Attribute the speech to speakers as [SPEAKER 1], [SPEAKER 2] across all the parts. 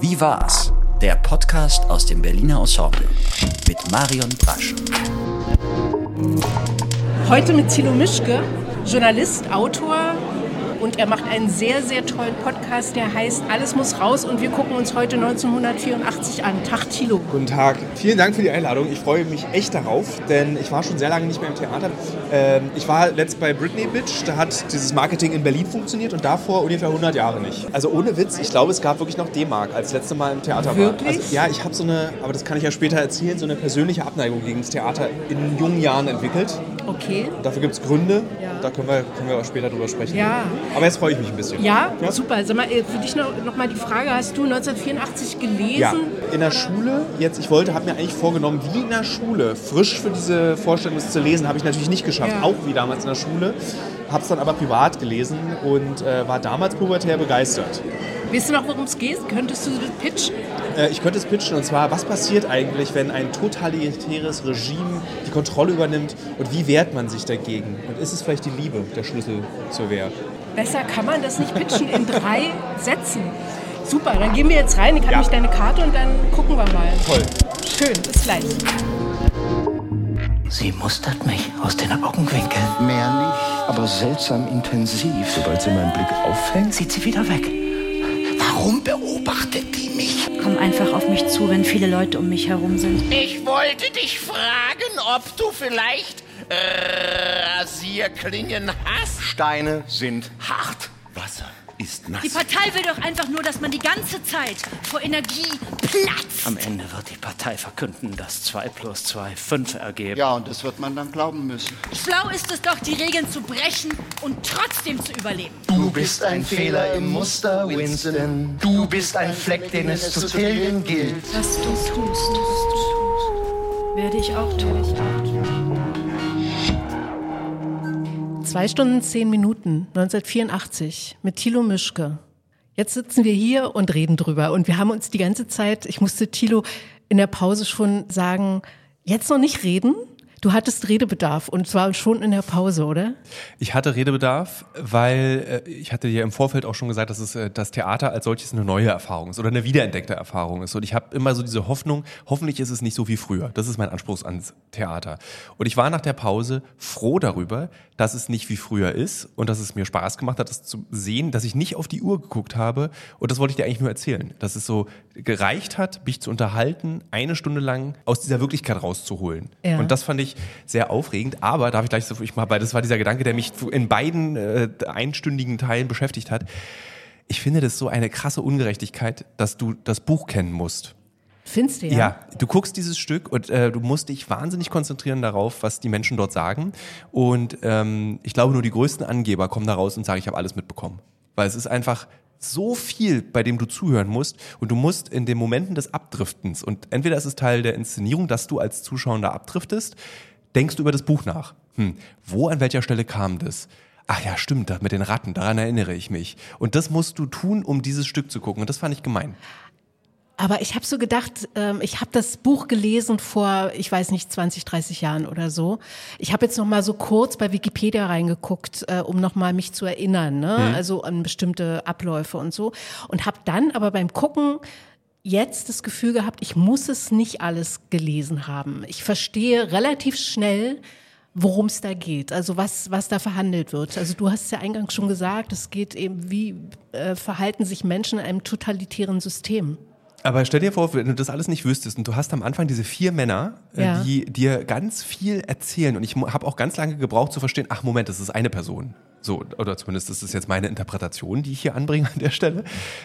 [SPEAKER 1] Wie war's? Der Podcast aus dem Berliner Ensemble mit Marion Brasch.
[SPEAKER 2] Heute mit Thilo Mischke, Journalist, Autor, und er macht einen sehr, sehr tollen Podcast, der heißt Alles muss raus und wir gucken uns heute 1984 an. Tag Thilo.
[SPEAKER 3] Guten Tag. Vielen Dank für die Einladung. Ich freue mich echt darauf, denn ich war schon sehr lange nicht mehr im Theater. Ähm, ich war letzt bei Britney Bitch, da hat dieses Marketing in Berlin funktioniert und davor ungefähr 100 Jahre nicht. Also ohne Witz, ich glaube, es gab wirklich noch D-Mark, als das letzte Mal im Theater
[SPEAKER 2] wirklich?
[SPEAKER 3] war. Also, ja, ich habe so eine, aber das kann ich ja später erzählen, so eine persönliche Abneigung gegen das Theater in jungen Jahren entwickelt.
[SPEAKER 2] Okay.
[SPEAKER 3] Dafür gibt es Gründe.
[SPEAKER 2] Ja.
[SPEAKER 3] Da können wir, können wir auch später drüber sprechen.
[SPEAKER 2] Ja.
[SPEAKER 3] Aber jetzt freue ich mich ein bisschen.
[SPEAKER 2] Ja, ja? super. Sag mal, äh, für dich noch, noch mal die Frage, hast du 1984 gelesen?
[SPEAKER 3] Ja, in der Schule, jetzt, ich wollte, habe mir eigentlich vorgenommen, wie in der Schule, frisch für diese Vorstellung zu lesen, habe ich natürlich nicht geschafft,
[SPEAKER 2] Ja.
[SPEAKER 3] auch wie damals in der Schule. Habe es dann aber privat gelesen und äh, war damals pubertär begeistert.
[SPEAKER 2] Weißt du noch, worum es geht? Könntest du das pitchen?
[SPEAKER 3] Äh, ich könnte es pitchen und zwar, was passiert eigentlich, wenn ein totalitäres Regime die Kontrolle übernimmt und wie wehrt man sich dagegen? Und ist es vielleicht die Liebe der Schlüssel zur Wehr?
[SPEAKER 2] Besser kann man das nicht pitchen in drei Sätzen. Super, dann gehen wir jetzt rein. Ich habe
[SPEAKER 3] Ja.
[SPEAKER 2] nämlich deine Karte und dann gucken wir mal.
[SPEAKER 3] Toll.
[SPEAKER 2] Schön, bis gleich.
[SPEAKER 1] Sie mustert mich aus den Augenwinkeln.
[SPEAKER 4] Mehr nicht, aber seltsam intensiv. Sobald sie meinen Blick auffängt,
[SPEAKER 1] Sieht sie wieder weg. Warum beobachtet die mich?
[SPEAKER 5] Komm einfach auf mich zu, wenn viele Leute um mich herum sind.
[SPEAKER 6] Ich wollte dich fragen, ob du vielleicht äh, Rasierklingen hast.
[SPEAKER 4] Steine sind hart. Wasser ist nass.
[SPEAKER 5] Die Partei will doch einfach nur, dass man die ganze Zeit vor Energie platzt.
[SPEAKER 1] Am Ende wird die Partei verkünden, dass 2 plus 2 5 ergeben.
[SPEAKER 4] Ja, und das wird man dann glauben müssen.
[SPEAKER 5] Schlau ist es doch, die Regeln zu brechen und trotzdem zu überleben.
[SPEAKER 4] Du bist ein Fehler im Muster, Winston. Du bist ein Fleck, den es zu tilgen gilt.
[SPEAKER 5] Was du tust, werde ich auch tun.
[SPEAKER 2] Zwei Stunden, zehn Minuten, 1984, mit Thilo Mischke. Jetzt sitzen wir hier und reden drüber. Und wir haben uns die ganze Zeit, ich musste Thilo in der Pause schon sagen, jetzt noch nicht reden. Du hattest Redebedarf und zwar schon in der Pause, oder?
[SPEAKER 7] Ich hatte Redebedarf, weil äh, ich hatte dir im Vorfeld auch schon gesagt, dass es äh, das Theater als solches eine neue Erfahrung ist oder eine wiederentdeckte Erfahrung ist. Und ich habe immer so diese Hoffnung, hoffentlich ist es nicht so wie früher. Das ist mein Anspruch ans Theater. Und ich war nach der Pause froh darüber, dass es nicht wie früher ist und dass es mir Spaß gemacht hat, das zu sehen, dass ich nicht auf die Uhr geguckt habe. Und das wollte ich dir eigentlich nur erzählen, dass es so gereicht hat, mich zu unterhalten, eine Stunde lang aus dieser Wirklichkeit rauszuholen.
[SPEAKER 2] Ja.
[SPEAKER 7] Und das fand ich sehr aufregend. Aber darf ich gleich so, ich mal bei, das war dieser Gedanke, der mich in beiden äh, einstündigen Teilen beschäftigt hat. Ich finde das so eine krasse Ungerechtigkeit, dass du das Buch kennen musst.
[SPEAKER 2] Findest du ja?
[SPEAKER 7] Ja, du guckst dieses Stück und äh, du musst dich wahnsinnig konzentrieren darauf, was die Menschen dort sagen. Und ähm, ich glaube, nur die größten Angeber kommen da raus und sagen, ich habe alles mitbekommen. Weil es ist einfach so viel, bei dem du zuhören musst und du musst in den Momenten des Abdriftens und entweder ist es Teil der Inszenierung, dass du als Zuschauer abdriftest, denkst du über das Buch nach. Hm, wo an welcher Stelle kam das? Ach ja, stimmt, mit den Ratten, daran erinnere ich mich. Und das musst du tun, um dieses Stück zu gucken. Und das fand ich gemein.
[SPEAKER 2] Aber ich habe so gedacht, ähm, ich habe das Buch gelesen vor, ich weiß nicht, 20, 30 Jahren oder so. Ich habe jetzt noch mal so kurz bei Wikipedia reingeguckt, äh, um noch mal mich zu erinnern, ne? also an bestimmte Abläufe und so. Und habe dann aber beim Gucken jetzt das Gefühl gehabt, ich muss es nicht alles gelesen haben. Ich verstehe relativ schnell, worum es da geht, also was, was da verhandelt wird. Also du hast es ja eingangs schon gesagt, es geht eben, wie äh, verhalten sich Menschen in einem totalitären System.
[SPEAKER 7] Aber stell dir vor, wenn du das alles nicht wüsstest und du hast am Anfang diese vier Männer, äh,
[SPEAKER 2] Ja.
[SPEAKER 7] die dir ganz viel erzählen und ich habe auch ganz lange gebraucht zu verstehen, ach Moment, das ist eine Person. So, oder zumindest ist das jetzt meine Interpretation, die ich hier anbringe an der Stelle.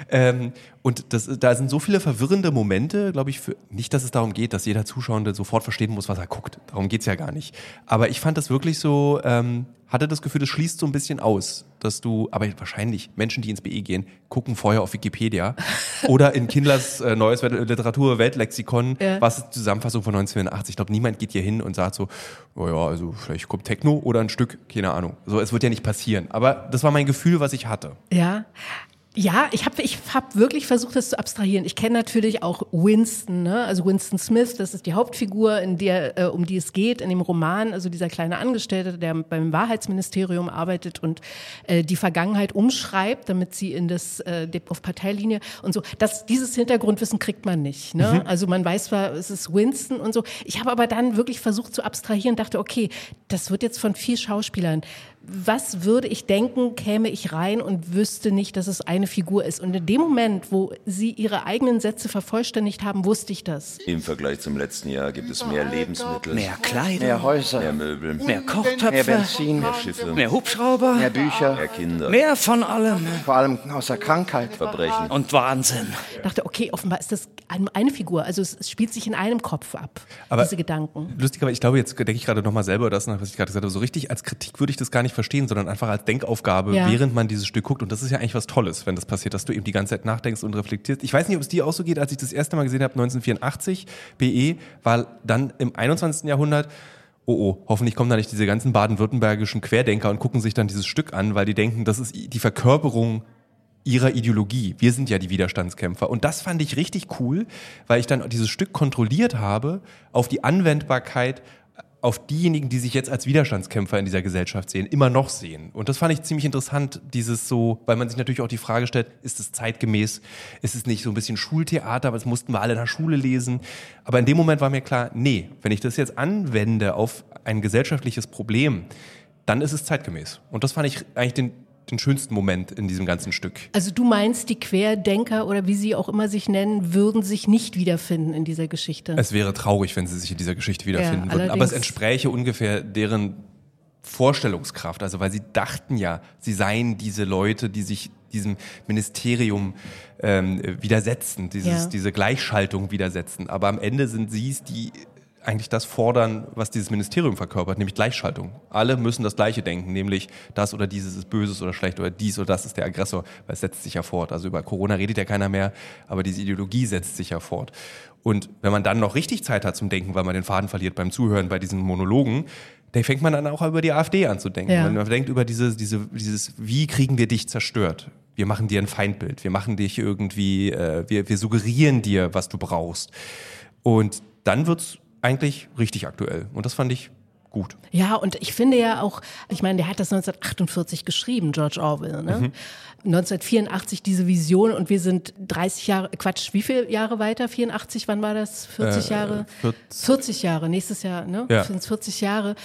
[SPEAKER 7] Ähm, und das, da sind so viele verwirrende Momente, glaube ich, für, nicht, dass es darum geht, dass jeder Zuschauende sofort verstehen muss, was er guckt. Darum geht's ja gar nicht. Aber ich fand das wirklich so, ähm, hatte das Gefühl, das schließt so ein bisschen aus, dass du, aber wahrscheinlich Menschen, die ins BE gehen, gucken vorher auf Wikipedia oder in Kindlers äh, neues Literatur-Weltlexikon,
[SPEAKER 2] Ja.
[SPEAKER 7] was ist die Zusammenfassung von 1984. Ich glaube, niemand geht hier hin und sagt so, oh ja, also vielleicht kommt Techno oder ein Stück, keine Ahnung. So, es wird ja nicht passieren. Aber das war mein Gefühl, was ich hatte.
[SPEAKER 2] Ja. Ja, ich habe ich hab wirklich versucht, das zu abstrahieren. Ich kenne natürlich auch Winston, ne? also Winston Smith, das ist die Hauptfigur, in der, äh, um die es geht in dem Roman, also dieser kleine Angestellte, der beim Wahrheitsministerium arbeitet und äh, die Vergangenheit umschreibt, damit sie in das äh, auf Parteilinie und so. Das, dieses Hintergrundwissen kriegt man nicht. Ne? Mhm. Also man weiß zwar, es ist Winston und so. Ich habe aber dann wirklich versucht zu abstrahieren, dachte, okay, das wird jetzt von vier Schauspielern was würde ich denken, käme ich rein und wüsste nicht, dass es eine Figur ist. Und in dem Moment, wo Sie Ihre eigenen Sätze vervollständigt haben, wusste ich das.
[SPEAKER 8] Im Vergleich zum letzten Jahr gibt es mehr Lebensmittel,
[SPEAKER 9] mehr Kleider,
[SPEAKER 4] mehr Häuser,
[SPEAKER 8] mehr Möbel,
[SPEAKER 9] mehr Kochtöpfe,
[SPEAKER 4] mehr Benzin,
[SPEAKER 8] mehr Schiffe,
[SPEAKER 9] mehr Hubschrauber,
[SPEAKER 4] mehr Bücher,
[SPEAKER 8] mehr Kinder,
[SPEAKER 9] mehr von allem.
[SPEAKER 4] Vor allem außer Krankheit,
[SPEAKER 8] Verbrechen
[SPEAKER 9] und Wahnsinn.
[SPEAKER 2] Ich dachte, okay, offenbar ist das eine Figur. Also es, spielt sich in einem Kopf ab,
[SPEAKER 7] aber
[SPEAKER 2] diese Gedanken.
[SPEAKER 7] Lustig, aber ich glaube, jetzt denke ich gerade nochmal selber das nach, was ich gerade gesagt habe. So richtig als Kritik würde ich das gar nicht verstehen, sondern einfach als Denkaufgabe, ja. während man dieses Stück guckt. Und das ist ja eigentlich was Tolles, wenn das passiert, dass du eben die ganze Zeit nachdenkst und reflektierst. Ich weiß nicht, ob es dir auch so geht, als ich das erste Mal gesehen habe, 1984, BE, war dann im 21. Jahrhundert oh oh, hoffentlich kommen da nicht diese ganzen baden-württembergischen Querdenker und gucken sich dann dieses Stück an, weil die denken, das ist die Verkörperung ihrer Ideologie. Wir sind ja die Widerstandskämpfer. Und das fand ich richtig cool, weil ich dann dieses Stück kontrolliert habe auf die Anwendbarkeit auf diejenigen, die sich jetzt als Widerstandskämpfer in dieser Gesellschaft sehen, immer noch sehen. Und das fand ich ziemlich interessant, dieses so, weil man sich natürlich auch die Frage stellt, ist es zeitgemäß? Ist es nicht so ein bisschen Schultheater? Was mussten wir alle in der Schule lesen? Aber in dem Moment war mir klar, nee, wenn ich das jetzt anwende auf ein gesellschaftliches Problem, dann ist es zeitgemäß. Und das fand ich eigentlich den den schönsten Moment in diesem ganzen Stück.
[SPEAKER 2] Also du meinst, die Querdenker oder wie sie auch immer sich nennen, würden sich nicht wiederfinden in dieser Geschichte?
[SPEAKER 7] Es wäre traurig, wenn sie sich in dieser Geschichte wiederfinden ja, würden. Aber es entspräche ungefähr deren Vorstellungskraft. Also weil sie dachten ja, sie seien diese Leute, die sich diesem Ministerium ähm, widersetzen, dieses, ja. diese Gleichschaltung widersetzen. Aber am Ende sind sie es, die eigentlich das fordern, was dieses Ministerium verkörpert, nämlich Gleichschaltung. Alle müssen das Gleiche denken, nämlich das oder dieses ist böses oder schlecht oder dies oder das ist der Aggressor, weil es setzt sich ja fort. Also über Corona redet ja keiner mehr, aber diese Ideologie setzt sich ja fort. Und wenn man dann noch richtig Zeit hat zum Denken, weil man den Faden verliert beim Zuhören bei diesen Monologen, dann fängt man dann auch über die AfD an zu denken. Ja. Man denkt über diese, diese, dieses, wie kriegen wir dich zerstört? Wir machen dir ein Feindbild, wir machen dich irgendwie, äh, wir, wir suggerieren dir, was du brauchst. Und dann wird's eigentlich richtig aktuell. Und das fand ich gut.
[SPEAKER 2] Ja, und ich finde ja auch, ich meine, der hat das 1948 geschrieben, George Orwell. Ne? Mhm. 1984 diese Vision und wir sind 30 Jahre, Quatsch, wie viele Jahre weiter? 84, wann war das? 40 äh, Jahre? 40. 40 Jahre, nächstes Jahr, ne? Ja. Sind 40 Jahre.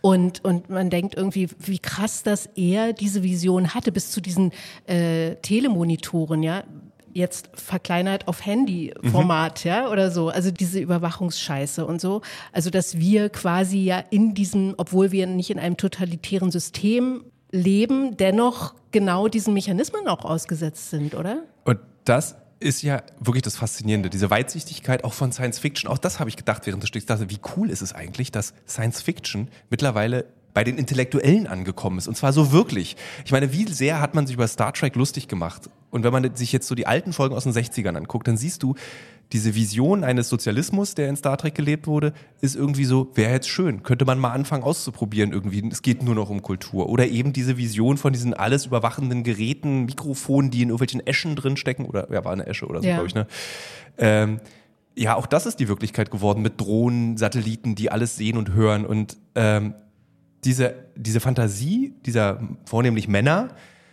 [SPEAKER 2] Und, und man denkt irgendwie, wie krass, dass er diese Vision hatte, bis zu diesen äh, Telemonitoren, ja jetzt verkleinert auf Handy-Format, mhm. ja, oder so. Also diese Überwachungsscheiße und so. Also, dass wir quasi ja in diesem, obwohl wir nicht in einem totalitären System leben, dennoch genau diesen Mechanismen auch ausgesetzt sind, oder?
[SPEAKER 7] Und das ist ja wirklich das Faszinierende, diese Weitsichtigkeit auch von Science Fiction. Auch das habe ich gedacht während des Stücks. Dachte, wie cool ist es eigentlich, dass Science Fiction mittlerweile bei den Intellektuellen angekommen ist. Und zwar so wirklich. Ich meine, wie sehr hat man sich über Star Trek lustig gemacht? Und wenn man sich jetzt so die alten Folgen aus den 60ern anguckt, dann siehst du, diese Vision eines Sozialismus, der in Star Trek gelebt wurde, ist irgendwie so, wäre jetzt schön, könnte man mal anfangen auszuprobieren irgendwie. Es geht nur noch um Kultur. Oder eben diese Vision von diesen alles überwachenden Geräten, Mikrofonen, die in irgendwelchen Eschen drinstecken. Oder, ja, war eine Esche oder so, ja. glaube ich, ne? Ähm, ja, auch das ist die Wirklichkeit geworden mit Drohnen, Satelliten, die alles sehen und hören. Und ähm, diese, diese Fantasie dieser vornehmlich Männer,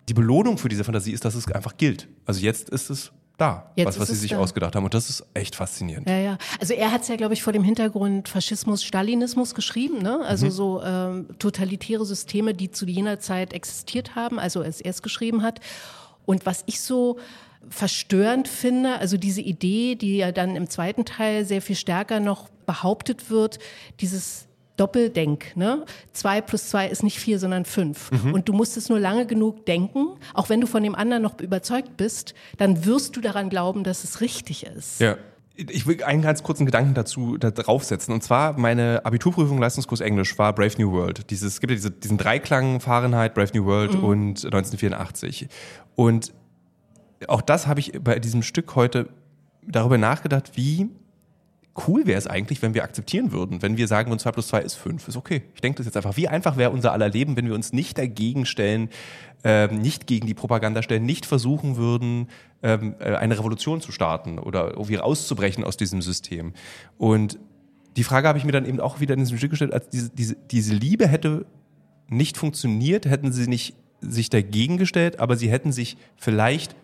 [SPEAKER 7] die Belohnung für diese Fantasie ist, dass es einfach gilt. Also jetzt ist es da, Jetzt was, was sie sich da. ausgedacht haben. Und das ist echt faszinierend.
[SPEAKER 2] Ja, ja. Also er hat es ja, glaube ich, vor dem Hintergrund Faschismus, Stalinismus geschrieben, ne? Also mhm. so ähm, totalitäre Systeme, die zu jener Zeit existiert haben, also als er es geschrieben hat. Und was ich so verstörend finde, also diese Idee, die ja dann im zweiten Teil sehr viel stärker noch behauptet wird, dieses Doppeldenk. Ne? Zwei plus zwei ist nicht vier, sondern fünf. Mhm. Und du musst es nur lange genug denken, auch wenn du von dem anderen noch überzeugt bist, dann wirst du daran glauben, dass es richtig ist.
[SPEAKER 7] Ja. Ich will einen ganz kurzen Gedanken dazu da draufsetzen. Und zwar meine Abiturprüfung Leistungskurs Englisch war Brave New World. Dieses, es gibt ja diese, diesen Dreiklang Fahrenheit, Brave New World mhm. und 1984. Und auch das habe ich bei diesem Stück heute darüber nachgedacht, wie cool wäre es eigentlich, wenn wir akzeptieren würden, wenn wir sagen, 2 plus 2 ist 5, ist okay. Ich denke das jetzt einfach. Wie einfach wäre unser aller Leben, wenn wir uns nicht dagegen stellen, ähm, nicht gegen die Propaganda stellen, nicht versuchen würden, ähm, äh, eine Revolution zu starten oder irgendwie auszubrechen aus diesem System. Und die Frage habe ich mir dann eben auch wieder in diesem Stück gestellt, als diese, diese, diese Liebe hätte nicht funktioniert, hätten sie nicht sich dagegen gestellt, aber sie hätten sich vielleicht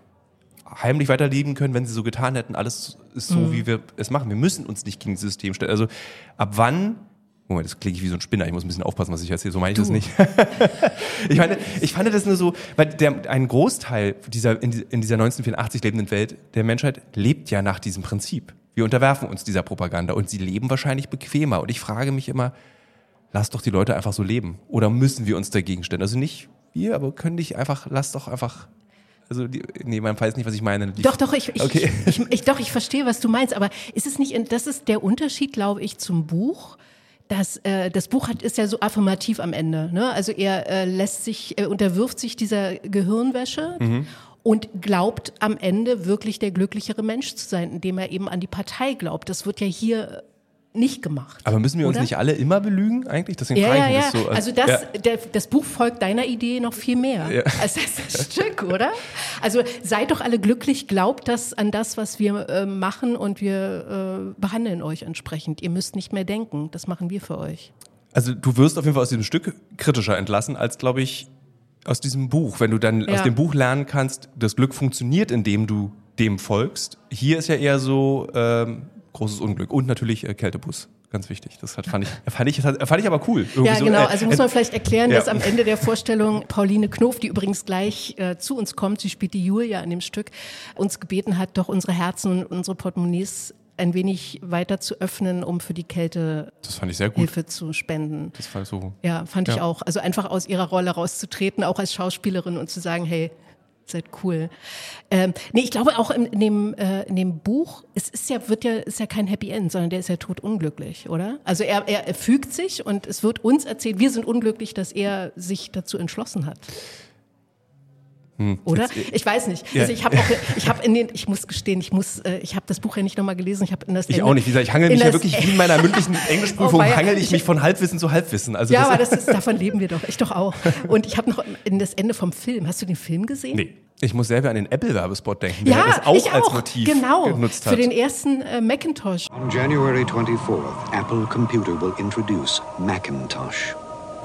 [SPEAKER 7] heimlich weiterleben können, wenn sie so getan hätten, alles ist so,
[SPEAKER 2] Mhm.
[SPEAKER 7] wie wir es machen. Wir müssen uns nicht gegen das System stellen. Also ab wann, Moment, das klinge ich wie so ein Spinner, ich muss ein bisschen aufpassen, was ich erzähle, so meine ich das
[SPEAKER 2] Du.
[SPEAKER 7] nicht. ich meine, ich fand das nur so, weil der, ein Großteil dieser, in, in dieser 1984 lebenden Welt der Menschheit lebt ja nach diesem Prinzip. Wir unterwerfen uns dieser Propaganda und sie leben wahrscheinlich bequemer. Und ich frage mich immer, lass doch die Leute einfach so leben. Oder müssen wir uns dagegen stellen? Also nicht wir, aber können nicht einfach, lass doch einfach. Also, die, nee, man weiß nicht, was ich meine. Die-
[SPEAKER 2] Doch, doch, ich, ich,
[SPEAKER 7] Okay.
[SPEAKER 2] ich, ich, doch, ich verstehe, was du meinst, aber ist es nicht, das ist der Unterschied, glaube ich, zum Buch. Das, äh, das Buch hat, ist ja so affirmativ am Ende. Ne? Also er äh, lässt sich, er unterwirft sich dieser Gehirnwäsche
[SPEAKER 7] Mhm.
[SPEAKER 2] und glaubt am Ende wirklich der glücklichere Mensch zu sein, indem er eben an die Partei glaubt. Das wird ja hier nicht gemacht.
[SPEAKER 7] Aber müssen wir uns
[SPEAKER 2] Oder?
[SPEAKER 7] nicht alle immer belügen eigentlich? Deswegen
[SPEAKER 2] Ja, ja, ja.
[SPEAKER 7] das so.
[SPEAKER 2] Also das,
[SPEAKER 7] ja.
[SPEAKER 2] der, das Buch folgt deiner Idee noch viel mehr
[SPEAKER 7] Ja.
[SPEAKER 2] als das Stück, oder? Also seid doch alle glücklich, glaubt das an das, was wir äh, machen und wir äh, behandeln euch entsprechend. Ihr müsst nicht mehr denken, das machen wir für euch.
[SPEAKER 7] Also du wirst auf jeden Fall aus diesem Stück kritischer entlassen als, glaube ich, aus diesem Buch. Wenn du dann
[SPEAKER 2] Ja.
[SPEAKER 7] aus dem Buch lernen kannst, das Glück funktioniert, indem du dem folgst. Hier ist ja eher so ähm, großes Unglück und natürlich äh, Kältebus. Ganz wichtig. Das hat, fand, ich, fand, ich, fand ich aber cool. Irgendwie
[SPEAKER 2] Ja,
[SPEAKER 7] so,
[SPEAKER 2] genau.
[SPEAKER 7] äh,
[SPEAKER 2] Also muss man
[SPEAKER 7] äh,
[SPEAKER 2] vielleicht erklären,
[SPEAKER 7] ja.
[SPEAKER 2] dass am Ende der Vorstellung Pauline Knof, die übrigens gleich äh, zu uns kommt, sie spielt die Julia in dem Stück, uns gebeten hat, doch unsere Herzen und unsere Portemonnaies ein wenig weiter zu öffnen, um für die Kälte
[SPEAKER 7] Das fand ich sehr gut.
[SPEAKER 2] Hilfe zu spenden.
[SPEAKER 7] Das war so.
[SPEAKER 2] Ja, fand ich
[SPEAKER 7] Ja.
[SPEAKER 2] auch. Also einfach aus ihrer Rolle rauszutreten, auch als Schauspielerin und zu sagen, hey, seid cool. Ähm, nee, ich glaube auch in, in, dem, äh, in dem Buch, es ist ja, wird ja, ist ja kein Happy End, sondern der ist ja totunglücklich, oder? Also er, er, er fügt sich und es wird uns erzählt, wir sind unglücklich, dass er sich dazu entschlossen hat.
[SPEAKER 7] Hm,
[SPEAKER 2] Oder?
[SPEAKER 7] jetzt, äh,
[SPEAKER 2] Ich weiß nicht.
[SPEAKER 7] Ja.
[SPEAKER 2] Also ich habe auch, ich habe in den, ich muss gestehen, ich muss, äh, ich habe das Buch ja nicht nochmal gelesen. Ich habe in das
[SPEAKER 7] Ich
[SPEAKER 2] Ende-
[SPEAKER 7] auch nicht. Wie gesagt, ich hangel
[SPEAKER 2] in
[SPEAKER 7] mich ja wirklich wie in meiner mündlichen Englischprüfung,
[SPEAKER 2] Oh,
[SPEAKER 7] hangel ich
[SPEAKER 2] Ich-
[SPEAKER 7] mich von Halbwissen zu Halbwissen. Also
[SPEAKER 2] ja,
[SPEAKER 7] das,
[SPEAKER 2] aber das ist, davon leben wir doch. Ich doch auch. Und ich habe noch in das Ende vom Film. Hast du den Film gesehen?
[SPEAKER 7] Nee. Ich muss selber an den Apple-Werbespot denken, der
[SPEAKER 2] Ja,
[SPEAKER 7] das auch
[SPEAKER 2] ich
[SPEAKER 7] als
[SPEAKER 2] auch.
[SPEAKER 7] Motiv
[SPEAKER 2] genau.
[SPEAKER 7] genutzt hat.
[SPEAKER 2] Für den ersten äh, Macintosh.
[SPEAKER 10] On January 24th, Apple Computer will introduce Macintosh.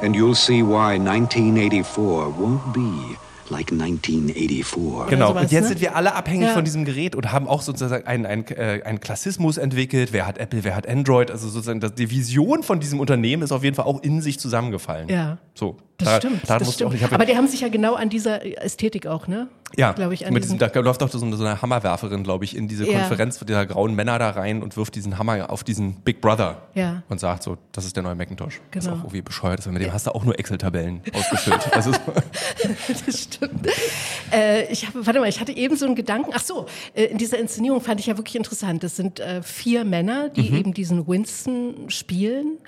[SPEAKER 10] And you'll see why 1984 won't be like 1984.
[SPEAKER 7] Genau,
[SPEAKER 2] sowas,
[SPEAKER 7] und jetzt
[SPEAKER 2] ne?
[SPEAKER 7] sind wir alle abhängig
[SPEAKER 2] Ja.
[SPEAKER 7] von diesem Gerät und haben auch sozusagen einen, einen, äh, einen Klassismus entwickelt. Wer hat Apple, wer hat Android? Also sozusagen das, die Vision von diesem Unternehmen ist auf jeden Fall auch in sich zusammengefallen.
[SPEAKER 2] Ja.
[SPEAKER 7] So,
[SPEAKER 2] Das
[SPEAKER 7] da-
[SPEAKER 2] stimmt.
[SPEAKER 7] daran
[SPEAKER 2] das
[SPEAKER 7] auch
[SPEAKER 2] stimmt.
[SPEAKER 7] hab-
[SPEAKER 2] Aber die haben sich ja genau an dieser Ästhetik auch, ne?
[SPEAKER 7] Ja,
[SPEAKER 2] glaube ich, an
[SPEAKER 7] mit
[SPEAKER 2] diesem,
[SPEAKER 7] da läuft auch so eine, so eine Hammerwerferin, glaube ich, in diese
[SPEAKER 2] Ja.
[SPEAKER 7] Konferenz dieser grauen Männer da rein und wirft diesen Hammer auf diesen Big Brother
[SPEAKER 2] Ja.
[SPEAKER 7] und sagt so, das ist der neue Macintosh. Was
[SPEAKER 2] Genau.
[SPEAKER 7] auch irgendwie bescheuert ist, weil mit dem hast du auch nur Excel-Tabellen ausgefüllt. Also,
[SPEAKER 2] das stimmt. Äh, ich habe, warte mal, ich hatte eben so einen Gedanken. Ach so, äh, in dieser Inszenierung fand ich ja wirklich interessant. Das sind äh, vier Männer, die
[SPEAKER 7] Mhm.
[SPEAKER 2] eben diesen Winston spielen.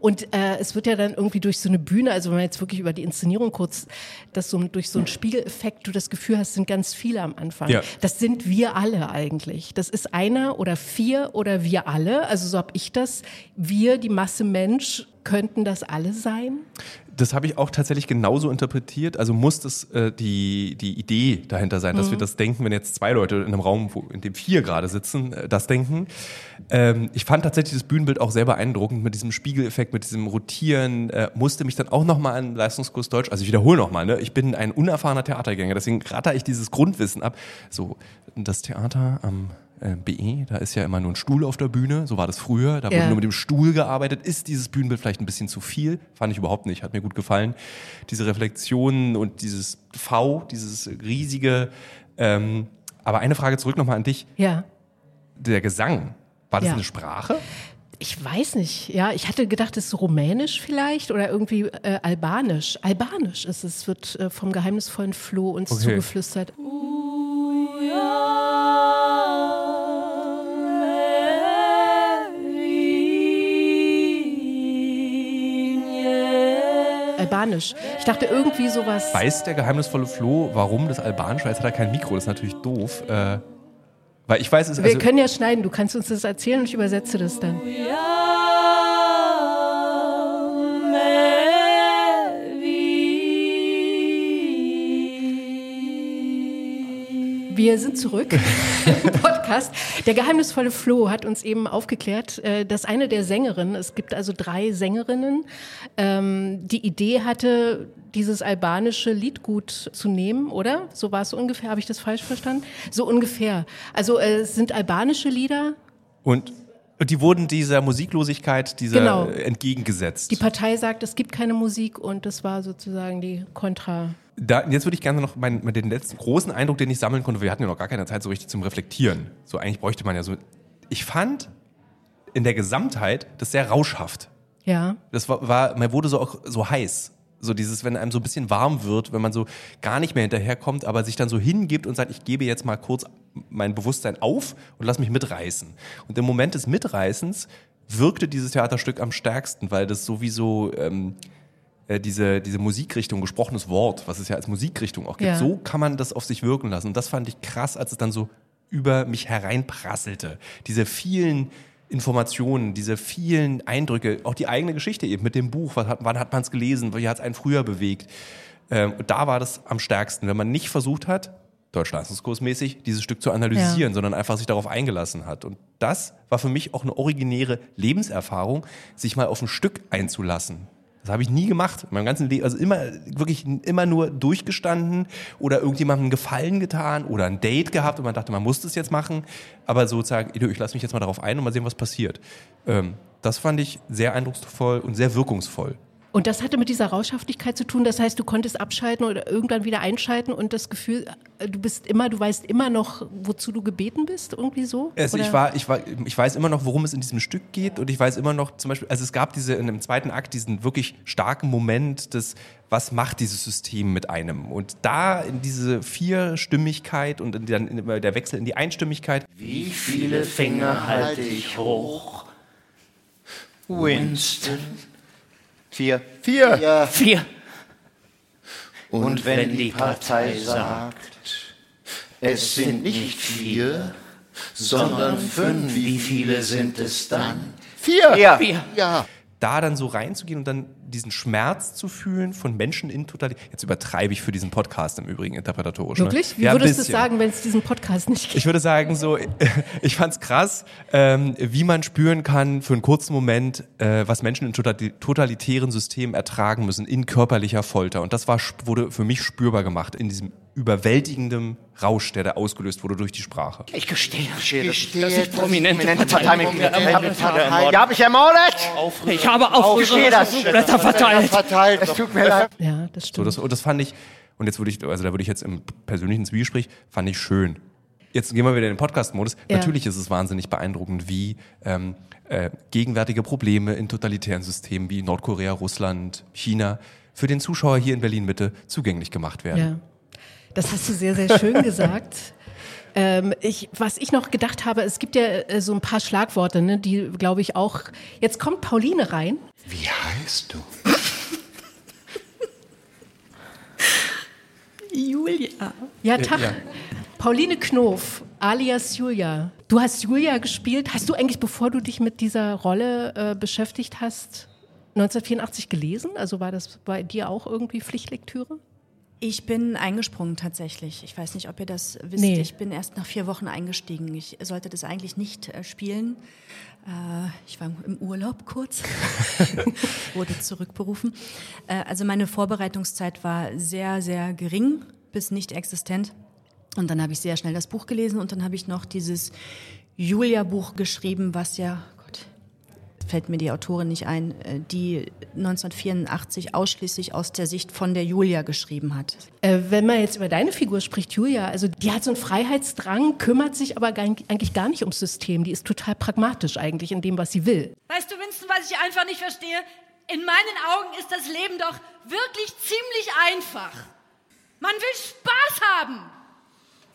[SPEAKER 2] Und äh, es wird ja dann irgendwie durch so eine Bühne, also wenn man jetzt wirklich über die Inszenierung kurz, dass so durch so einen Spiegeleffekt du das Gefühl hast, sind ganz viele am Anfang.
[SPEAKER 7] Ja.
[SPEAKER 2] Das sind wir alle eigentlich. Das ist einer oder vier oder wir alle. Also so habe ich das. Wir, die Masse Mensch, könnten das alle sein?
[SPEAKER 7] Das habe ich auch tatsächlich genauso interpretiert. Also muss das äh, die, die Idee dahinter sein, dass
[SPEAKER 2] Mhm.
[SPEAKER 7] wir das denken, wenn jetzt zwei Leute in einem Raum, wo, in dem vier gerade sitzen, äh, das denken. Ähm, ich fand tatsächlich das Bühnenbild auch sehr beeindruckend mit diesem Spiegeleffekt, mit diesem Rotieren. Äh, musste mich dann auch nochmal an Leistungskurs Deutsch, also ich wiederhole nochmal, ne? ich bin ein unerfahrener Theatergänger, deswegen ratter ich dieses Grundwissen ab. So, das Theater am äh, BE, da ist ja immer nur ein Stuhl auf der Bühne, so war das früher, da
[SPEAKER 2] Ja.
[SPEAKER 7] wurde nur mit dem Stuhl gearbeitet. Ist dieses Bühnenbild vielleicht ein bisschen zu viel? Fand ich überhaupt nicht, hat mir gut gefallen. Diese Reflexionen und dieses V, dieses riesige. Ähm, aber eine Frage zurück nochmal an dich.
[SPEAKER 2] Ja.
[SPEAKER 7] Der Gesang, war das
[SPEAKER 2] Ja.
[SPEAKER 7] eine Sprache?
[SPEAKER 2] Ich weiß nicht, ja. Ich hatte gedacht, es ist rumänisch vielleicht oder irgendwie äh, albanisch. Albanisch ist es, wird äh, vom geheimnisvollen Floh uns
[SPEAKER 7] Okay.
[SPEAKER 2] zugeflüstert. Albanisch. Ich dachte irgendwie sowas.
[SPEAKER 7] Weiß der geheimnisvolle Flo, warum das Albanisch war? Jetzt hat er kein Mikro, das ist natürlich doof. Äh, Weil ich weiß, es
[SPEAKER 2] Wir
[SPEAKER 7] also,
[SPEAKER 2] können ja schneiden, du kannst uns das erzählen und ich übersetze das dann. Wir sind zurück im Podcast. Der geheimnisvolle Flo hat uns eben aufgeklärt, äh, dass eine der Sängerinnen, es gibt also drei Sängerinnen, ähm, die Idee hatte, dieses albanische Liedgut zu nehmen, oder? So war es ungefähr. Habe ich das falsch verstanden? So ungefähr. Also äh, es sind albanische Lieder.
[SPEAKER 7] und, und die wurden dieser Musiklosigkeit dieser
[SPEAKER 2] Genau.
[SPEAKER 7] entgegengesetzt.
[SPEAKER 2] Die Partei sagt, es gibt keine Musik und das war sozusagen die Kontra.
[SPEAKER 7] Da, jetzt würde ich gerne noch meinen, den letzten großen Eindruck, den ich sammeln konnte. Wir hatten ja noch gar keine Zeit so richtig zum Reflektieren. So eigentlich bräuchte man ja so. Ich fand in der Gesamtheit das sehr rauschhaft.
[SPEAKER 2] Ja.
[SPEAKER 7] Das war, war man wurde so auch so heiß. So dieses, wenn einem so ein bisschen warm wird, wenn man so gar nicht mehr hinterherkommt, aber sich dann so hingibt und sagt, ich gebe jetzt mal kurz mein Bewusstsein auf und lass mich mitreißen. Und im Moment des Mitreißens wirkte dieses Theaterstück am stärksten, weil das sowieso ähm, äh, diese, diese Musikrichtung, gesprochenes Wort, was es ja als Musikrichtung auch gibt,
[SPEAKER 2] Ja.
[SPEAKER 7] so kann man das auf sich wirken lassen. Und das fand ich krass, als es dann so über mich hereinprasselte. Diese vielen Informationen, diese vielen Eindrücke, auch die eigene Geschichte eben mit dem Buch, hat, wann hat man es gelesen, wie hat es einen früher bewegt. Ähm, und da war das am stärksten, wenn man nicht versucht hat, deutschleistungskursmäßig, dieses Stück zu analysieren,
[SPEAKER 2] Ja.
[SPEAKER 7] sondern einfach sich darauf eingelassen hat. Und das war für mich auch eine originäre Lebenserfahrung, sich mal auf ein Stück einzulassen. Das habe ich nie gemacht. In meinem ganzen Leben, also immer, wirklich immer nur durchgestanden oder irgendjemandem einen Gefallen getan oder ein Date gehabt und man dachte, man muss das jetzt machen. Aber sozusagen, ich lasse mich jetzt mal darauf ein und mal sehen, was passiert. Ähm, das fand ich sehr eindrucksvoll und sehr wirkungsvoll.
[SPEAKER 2] Und das hatte mit dieser Rauschhaftigkeit zu tun. Das heißt, du konntest abschalten oder irgendwann wieder einschalten und das Gefühl, äh, du bist immer, du weißt immer noch, wozu du gebeten bist, irgendwie so?
[SPEAKER 7] Also ich,
[SPEAKER 2] Oder-
[SPEAKER 7] war, ich, war, ich weiß immer noch, worum es in diesem Stück geht und ich weiß immer noch, zum Beispiel, also es gab diese in dem zweiten Akt diesen wirklich starken Moment des, was macht dieses System mit einem? Und da in diese Vierstimmigkeit und dann in der Wechsel in die Einstimmigkeit,
[SPEAKER 4] Wie viele Finger halte ich hoch? Winston. Vier. Vier. Ja.
[SPEAKER 6] Vier.
[SPEAKER 4] Und wenn die Partei sagt, es sind nicht vier, sondern fünf, wie viele sind es dann? Vier.
[SPEAKER 6] Vier.
[SPEAKER 4] Ja.
[SPEAKER 7] da dann so reinzugehen und dann diesen Schmerz zu fühlen von Menschen in Totalität. Jetzt übertreibe ich für diesen Podcast im Übrigen interpretatorisch.
[SPEAKER 2] Wirklich?
[SPEAKER 7] Ne?
[SPEAKER 2] Wie
[SPEAKER 7] Ja,
[SPEAKER 2] würdest du es sagen, wenn es diesen Podcast nicht gibt?
[SPEAKER 7] Ich würde sagen, so, ich fand's krass, ähm, wie man spüren kann für einen kurzen Moment, äh, was Menschen in totali- totalitären Systemen ertragen müssen, in körperlicher Folter. Und das war, wurde für mich spürbar gemacht, in diesem überwältigenden Rausch, der da ausgelöst wurde durch die Sprache.
[SPEAKER 6] Ich gestehe,
[SPEAKER 4] Gestehe,
[SPEAKER 6] dass ich prominente,
[SPEAKER 4] prominente
[SPEAKER 6] Parteimitglieder ermordet
[SPEAKER 4] habe. ich ermordet?
[SPEAKER 6] Ich habe
[SPEAKER 4] das.
[SPEAKER 6] Blätter verteilt.
[SPEAKER 4] verteilt. Es tut mir leid.
[SPEAKER 2] Ja, das
[SPEAKER 7] So,
[SPEAKER 2] stimmt.
[SPEAKER 7] das, und das fand ich, und jetzt würde ich, also da würde ich jetzt im persönlichen Zwiegespräch, fand ich schön. Jetzt gehen wir wieder in den Podcast-Modus.
[SPEAKER 2] Ja.
[SPEAKER 7] Natürlich ist es wahnsinnig beeindruckend, wie ähm, äh, gegenwärtige Probleme in totalitären Systemen wie Nordkorea, Russland, China für den Zuschauer hier in Berlin-Mitte zugänglich gemacht werden.
[SPEAKER 2] Ja. Das hast du sehr, sehr schön gesagt. Ähm, ich, was ich noch gedacht habe, es gibt ja äh, so ein paar Schlagworte, ne, die, glaube ich, auch. Jetzt kommt Pauline rein.
[SPEAKER 4] Wie heißt du?
[SPEAKER 5] Julia.
[SPEAKER 2] Ja, Tag.
[SPEAKER 7] ja.
[SPEAKER 2] Pauline Knof, alias Julia. Du hast Julia gespielt. Hast du eigentlich, bevor du dich mit dieser Rolle äh, beschäftigt hast, 1984 gelesen? Also war das bei dir auch irgendwie Pflichtlektüre?
[SPEAKER 11] Ich bin eingesprungen tatsächlich. Ich weiß nicht, ob ihr das wisst.
[SPEAKER 2] Nee.
[SPEAKER 11] Ich bin erst nach vier Wochen eingestiegen. Ich sollte das eigentlich nicht äh, spielen. Äh, ich war im Urlaub kurz, wurde zurückberufen. Äh, also meine Vorbereitungszeit war sehr, sehr gering bis nicht existent. Und dann habe ich sehr schnell das Buch gelesen und dann habe ich noch dieses Julia-Buch geschrieben, was ja, fällt mir die Autorin nicht ein, äh, die 1984 ausschließlich aus der Sicht von der Julia geschrieben hat.
[SPEAKER 2] Äh, wenn man jetzt über deine Figur spricht, Julia, also die hat so einen Freiheitsdrang, kümmert sich aber gar, eigentlich gar nicht ums System. Die ist total pragmatisch eigentlich in dem, was sie will.
[SPEAKER 5] Weißt du, Winston, was ich einfach nicht verstehe? In meinen Augen ist das Leben doch wirklich ziemlich einfach. Man will Spaß haben.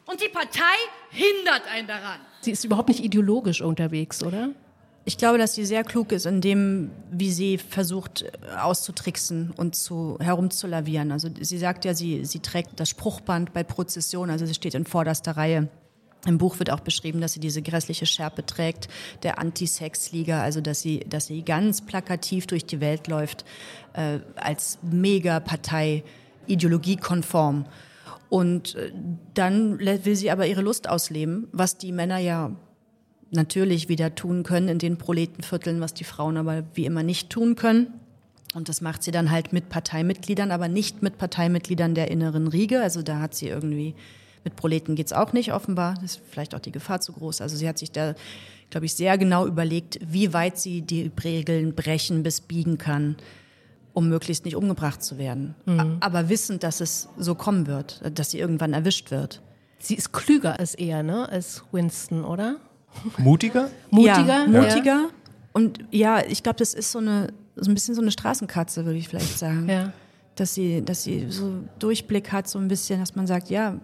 [SPEAKER 5] Und die Partei hindert einen daran.
[SPEAKER 2] Sie ist überhaupt nicht ideologisch unterwegs, oder?
[SPEAKER 11] Ich glaube, dass sie sehr klug ist in dem, wie sie versucht äh, auszutricksen und zu, herumzulavieren. Also sie sagt ja, sie, sie trägt das Spruchband bei Prozession, also sie steht in vorderster Reihe. Im Buch wird auch beschrieben, dass sie diese grässliche Schärpe trägt, der Anti-Sex-Liga, also dass sie, dass sie ganz plakativ durch die Welt läuft, äh, als Megapartei, ideologiekonform. Und äh, dann will sie aber ihre Lust ausleben, was die Männer ja natürlich wieder tun können in den Proletenvierteln, was die Frauen aber wie immer nicht tun können. Und das macht sie dann halt mit Parteimitgliedern, aber nicht mit Parteimitgliedern der inneren Riege. Also da hat sie irgendwie, mit Proleten geht's auch nicht offenbar. Das ist vielleicht auch die Gefahr zu groß. Also sie hat sich da, glaube ich, sehr genau überlegt, wie weit sie die Regeln brechen bis biegen kann, um möglichst nicht umgebracht zu werden. A- Aber wissend, dass es so kommen wird, dass sie irgendwann erwischt wird.
[SPEAKER 2] Sie ist klüger als er, ne? Als Winston, oder?
[SPEAKER 7] Mutiger?
[SPEAKER 2] Mutiger?
[SPEAKER 11] Ja, mutiger. Und ja, ich glaube, das ist so eine so ein bisschen so eine Straßenkatze, würde ich vielleicht sagen.
[SPEAKER 2] Ja.
[SPEAKER 11] Dass sie, dass sie so Durchblick hat, so ein bisschen, dass man sagt, ja,